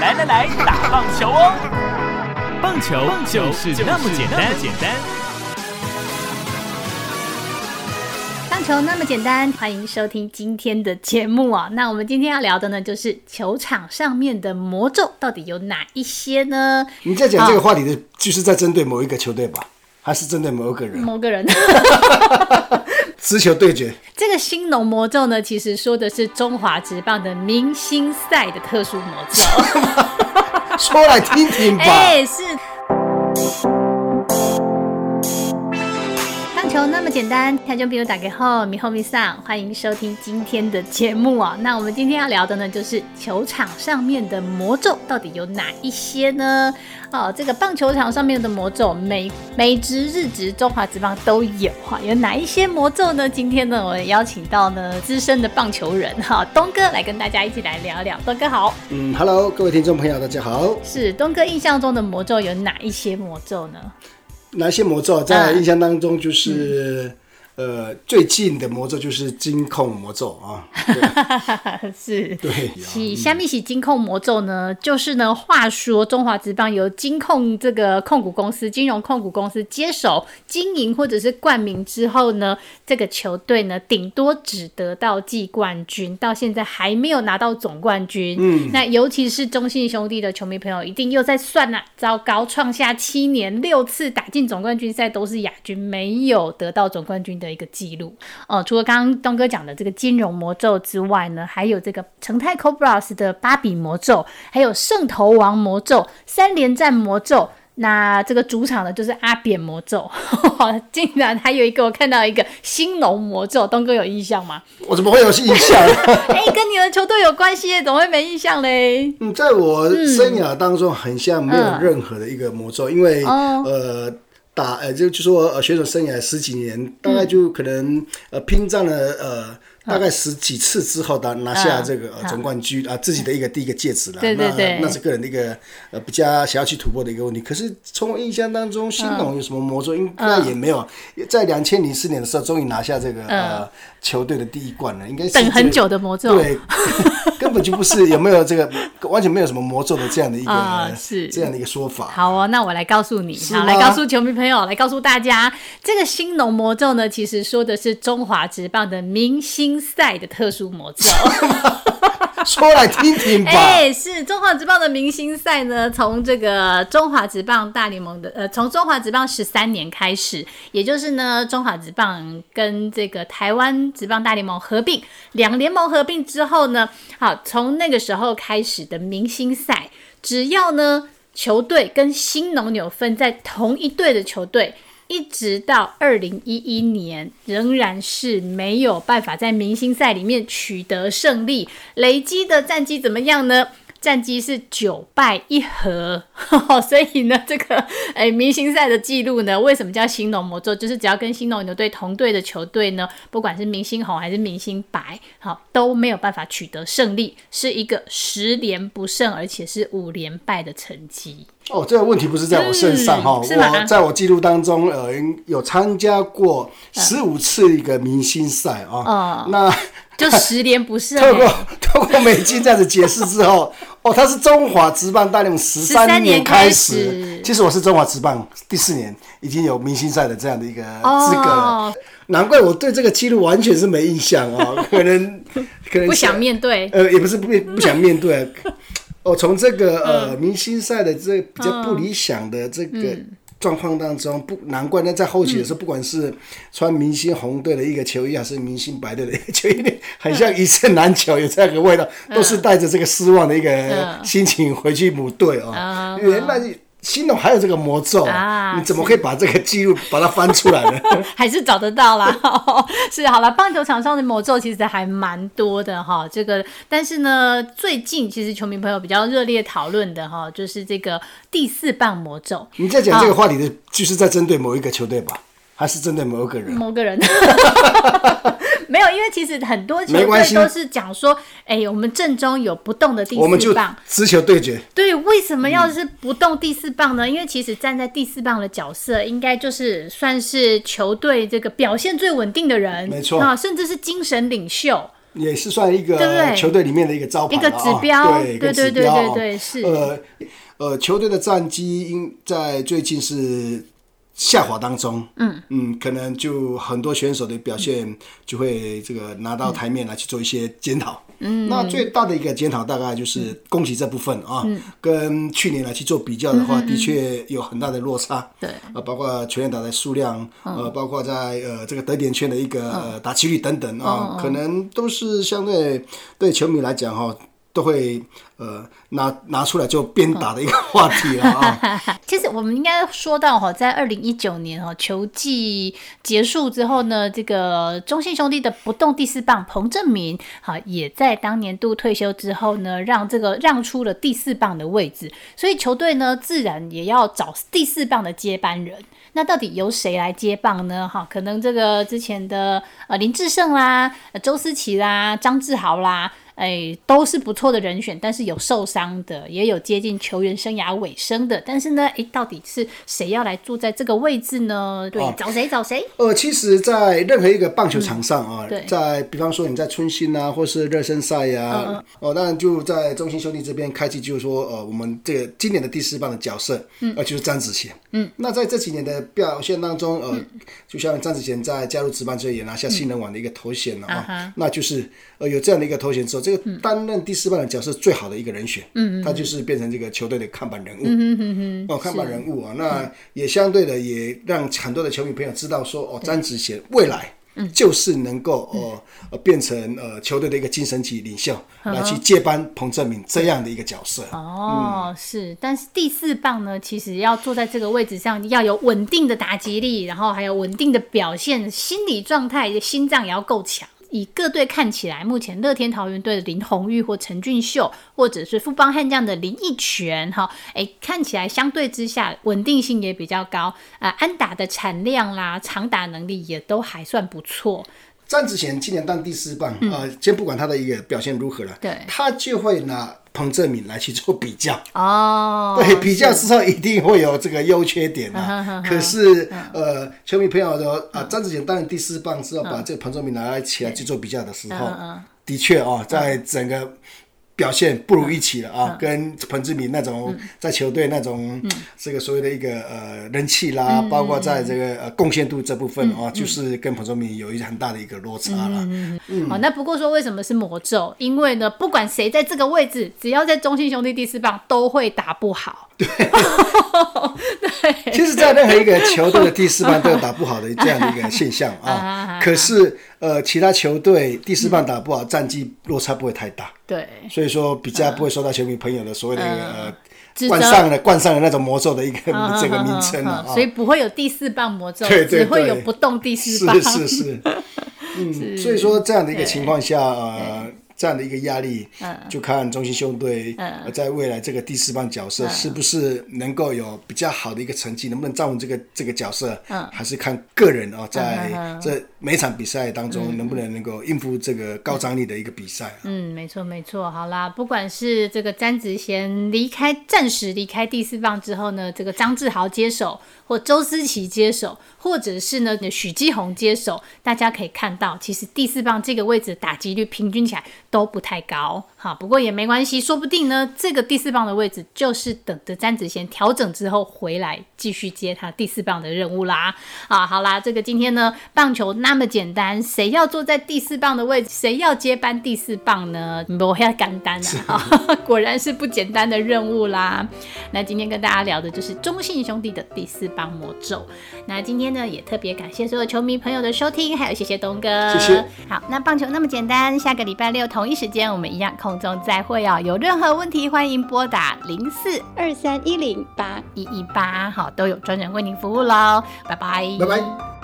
来来来，打棒球哦！棒球就是那么简单，简单。棒球那么简单，欢迎收听今天的节目啊。那我们今天要聊的呢，就是球场上面的魔咒到底有哪一些呢？你在讲这个话题的，就是在针对某一个球队吧，还是针对某一个人？某个人。直球对决。这个新农魔咒呢，其实说的是中华职棒的明星赛的特殊魔咒。说来听听吧。哎，是。棒球那么简单，听众朋友打给后，米后米上，欢迎收听今天的节目啊。那我们今天要聊的呢，就是球场上面的魔咒到底有哪一些呢？哦，这个棒球场上面的魔咒，美美职、日职、中华职棒都有哈。有哪一些魔咒呢？今天呢，我邀请到呢资深的棒球人哈东哥来跟大家一起来聊聊。东哥好，嗯，Hello，各位听众朋友，大家好。是东哥印象中的魔咒有哪一些魔咒呢？哪些魔咒在印象当中就是？呃，最近的魔咒就是金控魔咒啊，是，对，是虾米是金控魔咒呢？就是呢，话说中华职棒由金控这个控股公司、金融控股公司接手经营或者是冠名之后呢，这个球队呢，顶多只得到季冠军，到现在还没有拿到总冠军。嗯，那尤其是中信兄弟的球迷朋友，一定又在算了，糟糕，创下七年六次打进总冠军赛都是亚军，没有得到总冠军的。一个记录哦，除了刚刚东哥讲的这个金融魔咒之外呢，还有这个成泰 Cobras 的芭比魔咒，还有圣头王魔咒、三连战魔咒。那这个主场的就是阿扁魔咒，竟然还有一个我看到一个兴农魔咒，东哥有印象吗？我怎么会有印象？哎，跟你们球队有关系，怎么会没印象嘞？嗯，在我生涯当中，很像没有任何的一个魔咒，因为呃。打呃就就说呃选手生涯十几年，大概就可能呃拼战了呃大概十几次之后，拿拿下这个总冠军啊自己的一个第一个戒指了。对对对，那是个人的一个呃比较想要去突破的一个问题。可是从我印象当中，新农有什么魔咒？应该也没有。在两千零四年的时候，终于拿下这个呃球队的第一冠了，应该是等很久的魔咒。对。根本就不是有没有这个完全没有什么魔咒的这样的一个是这样的一个说法。好哦，那我来告诉你，好来告诉球迷朋友，来告诉大家，这个新农魔咒呢，其实说的是中华职棒的明星赛的特殊魔咒。说来听听吧。哎，是中华职棒的明星赛呢，从这个中华职棒大联盟的呃，从中华职棒十三年开始，也就是呢，中华职棒跟这个台湾职棒大联盟合并，两联盟合并之后呢，好，从那个时候开始的明星赛，只要呢球队跟新农牛分在同一队的球队。一直到二零一一年，仍然是没有办法在明星赛里面取得胜利，累积的战绩怎么样呢？战绩是九败一和，所以呢，这个诶明星赛的记录呢，为什么叫新农魔咒？就是只要跟新农牛队同队的球队呢，不管是明星红还是明星白，好都没有办法取得胜利，是一个十连不胜，而且是五连败的成绩。哦，这个问题不是在我身上哈，我在我记录当中，呃，有参加过十五次一个明星赛啊，那就十年不胜。透过透过美金这样子解释之后，哦，他是中华职棒大联盟十三年开始，其实我是中华职棒第四年已经有明星赛的这样的一个资格了，难怪我对这个记录完全是没印象哦，可能 可能不想面对，呃，也不是不不想面对。我从这个呃明星赛的这比较不理想的这个状况当中，不难怪那在后期的时候，不管是穿明星红队的一个球衣，还是明星白队的一个球衣，很像一胜难求，有这样的味道，都是带着这个失望的一个心情回去母队哦。原来。新农还有这个魔咒啊？你怎么可以把这个记录把它翻出来呢？还是找得到啦。是好了，棒球场上的魔咒其实还蛮多的哈。这个，但是呢，最近其实球迷朋友比较热烈讨论的哈，就是这个第四棒魔咒。你在讲这个话题的，就是在针对某一个球队吧？还是针对某个人？某个人。没有，因为其实很多球队都是讲说，哎，我们正中有不动的第四棒，直球对决。对，为什么要是不动第四棒呢？因为其实站在第四棒的角色，应该就是算是球队这个表现最稳定的人，没错啊，甚至是精神领袖。也是算一个球队里面的一个招牌一个指标对，一对个对对对是呃呃，球队的战绩应在最近是下滑当中，嗯。嗯，可能就很多选手的表现就会这个拿到台面来去做一些检讨。嗯，那最大的一个检讨大概就是恭喜这部分啊，跟去年来去做比较的话，的确有很大的落差。对。呃，包括全员打的数量，呃，包括在呃这个得点圈的一个呃打击率等等啊，可能都是相对对球迷来讲哈、都会呃拿拿出来就鞭打的一个话题了 啊。其实我们应该说到哈，在二零一九年哈球季结束之后呢，这个中信兄弟的不动第四棒彭正明，哈也在当年度退休之后呢，让这个让出了第四棒的位置，所以球队呢自然也要找第四棒的接班人。那到底由谁来接棒呢？哈，可能这个之前的呃林志胜啦、呃周思齐啦、张志豪啦，哎，都是不错的人选，但是有受伤的，也有接近球员生涯尾声的。但是呢，哎，到底是谁要来坐在这个位置呢？对，哦。找谁找谁？呃，其实，在任何一个棒球场上啊，对。在比方说你在春训啊，或是热身赛呀、嗯哦，当然就在中信兄弟这边开启，就是说，呃，我们这个今年的第四棒的角色，嗯，呃，就是张子贤，嗯，那在这几年的表现当中，呃，就像张子贤在加入职棒之后也拿下新人王的一个头衔了啊，啊那就是呃有这样的一个头衔之后，这个担任第四棒的角色最好的一个人选，嗯，他就是变成这个球队的看板人物，嗯嗯嗯，哦，看板人物啊，那也相对的也让很多的球迷朋友知道说，哦，詹子贤未来。就是能够呃呃变成呃球队的一个精神级领袖，来去接班彭正明这样的一个角色。哦，是，但是第四棒呢，其实要坐在这个位置上，要有稳定的打击力，然后还有稳定的表现，心理状态、心脏也要够强。以各队看起来，目前乐天桃园队的林红玉或陈俊秀，或者是富邦悍将的林奕泉，哈，哎，看起来相对之下稳定性也比较高，啊、安打的产量啦、长打能力也都还算不错。詹子贤今年当第四棒，呃，先不管他的一个表现如何了，对。他就会拿彭正敏来去做比较。哦，对，比较之后一定会有这个优缺点啊。可是，呃，球迷朋友说啊，张子贤当然第四棒之后，把这个彭正敏拿来起来去做比较的时候，的确哦，在整个表现不如一起了啊，跟彭志明那种在球队那种这个所谓的一个呃人气啦，包括在这个呃贡献度这部分啊，就是跟彭志明有一很大的一个落差了。哦，那不过说为什么是魔咒？因为呢，不管谁在这个位置，只要在中信兄弟第四棒，都会打不好。其实，在任何一个球队的第四棒都有打不好的这样的一个现象啊。可是，呃，其他球队第四棒打不好，战绩落差不会太大，对，所以说比较不会受到球迷朋友的所谓的一个呃冠上了冠上了那种魔咒的一个 这个名称了啊。所以不会有第四棒魔咒，对对只会有不动第四棒。是是是，嗯，所以说这样的一个情况下，呃，这样的一个压力，就看中信兄队呃在未来这个第四棒角色是不是能够有比较好的一个成绩，能不能站稳这个这个角色，还是看个人哦，在这每场比赛当中能不能能够应付这个高张力的一个比赛啊。嗯，没错没错。好啦，不管是这个詹子贤离开，暂时离开第四棒之后呢，这个张志豪接手，或周思齐接手，或者是呢许基宏接手，大家可以看到，其实第四棒这个位置打击率平均起来都不太高。好，不过也没关系，说不定呢，这个第四棒的位置就是等着詹子贤调整之后回来继续接他第四棒的任务啦。啊，好啦，这个今天呢，棒球那么简单，谁要坐在第四棒的位置，谁要接班第四棒呢？我要干单啊，果然是不简单的任务啦。那今天跟大家聊的就是中信兄弟的第四棒魔咒。那今天呢，也特别感谢所有球迷朋友的收听，还有谢谢东哥，谢谢。好，那棒球那么简单，下个礼拜六同一时间我们一样空中再会哦。有任何问题，欢迎拨打零四二三一零八一一八，好，都有专人为您服务喽。拜拜，拜拜。